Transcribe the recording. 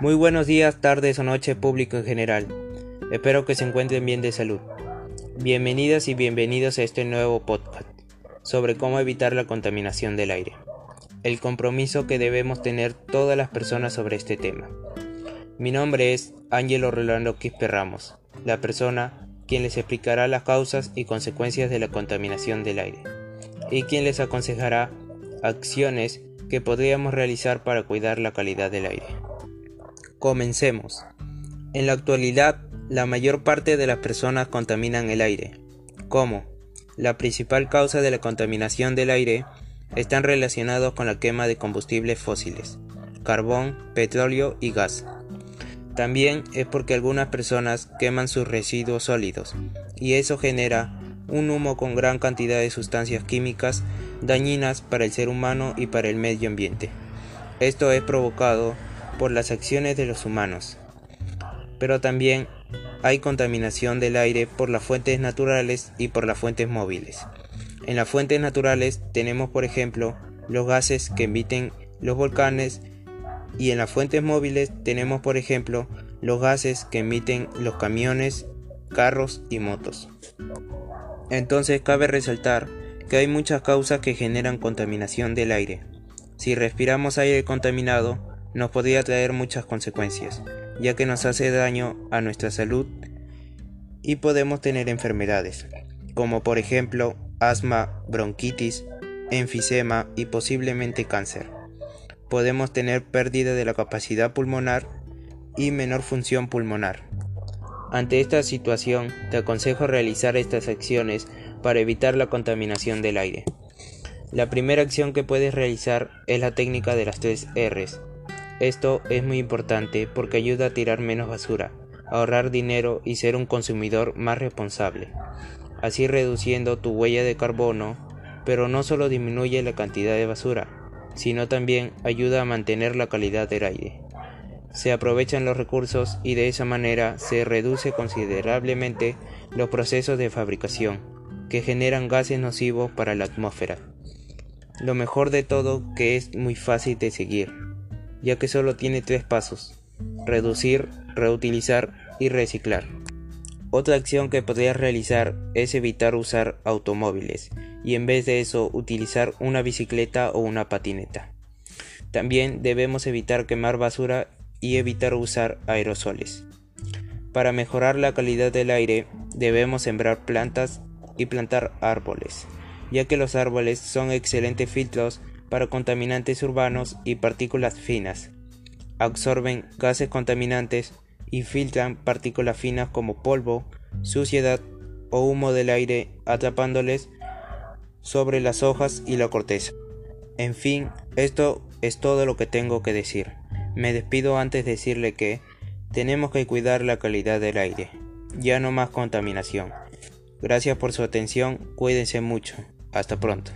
Muy buenos días, tardes o noches público en general. Espero que se encuentren bien de salud. Bienvenidas y bienvenidos a este nuevo podcast sobre cómo evitar la contaminación del aire. El compromiso que debemos tener todas las personas sobre este tema. Mi nombre es Ángelo Rolando Quispe Ramos, la persona quien les explicará las causas y consecuencias de la contaminación del aire y quien les aconsejará acciones que podríamos realizar para cuidar la calidad del aire. Comencemos. En la actualidad, la mayor parte de las personas contaminan el aire. ¿Cómo? La principal causa de la contaminación del aire están relacionados con la quema de combustibles fósiles, carbón, petróleo y gas. También es porque algunas personas queman sus residuos sólidos y eso genera un humo con gran cantidad de sustancias químicas dañinas para el ser humano y para el medio ambiente. Esto es provocado por las acciones de los humanos. Pero también hay contaminación del aire por las fuentes naturales y por las fuentes móviles. En las fuentes naturales tenemos, por ejemplo, los gases que emiten los volcanes y en las fuentes móviles tenemos, por ejemplo, los gases que emiten los camiones, carros y motos. Entonces cabe resaltar que hay muchas causas que generan contaminación del aire. Si respiramos aire contaminado, nos podría traer muchas consecuencias, ya que nos hace daño a nuestra salud y podemos tener enfermedades, como por ejemplo asma, bronquitis, enfisema y posiblemente cáncer. Podemos tener pérdida de la capacidad pulmonar y menor función pulmonar. Ante esta situación, te aconsejo realizar estas acciones para evitar la contaminación del aire. La primera acción que puedes realizar es la técnica de las tres R's, esto es muy importante porque ayuda a tirar menos basura, ahorrar dinero y ser un consumidor más responsable, así reduciendo tu huella de carbono, pero no solo disminuye la cantidad de basura, sino también ayuda a mantener la calidad del aire. Se aprovechan los recursos y de esa manera se reduce considerablemente los procesos de fabricación, que generan gases nocivos para la atmósfera. Lo mejor de todo que es muy fácil de seguir ya que solo tiene tres pasos, reducir, reutilizar y reciclar. Otra acción que podrías realizar es evitar usar automóviles y en vez de eso utilizar una bicicleta o una patineta. También debemos evitar quemar basura y evitar usar aerosoles. Para mejorar la calidad del aire debemos sembrar plantas y plantar árboles, ya que los árboles son excelentes filtros para contaminantes urbanos y partículas finas. Absorben gases contaminantes y filtran partículas finas como polvo, suciedad o humo del aire atrapándoles sobre las hojas y la corteza. En fin, esto es todo lo que tengo que decir. Me despido antes de decirle que tenemos que cuidar la calidad del aire. Ya no más contaminación. Gracias por su atención, cuídense mucho. Hasta pronto.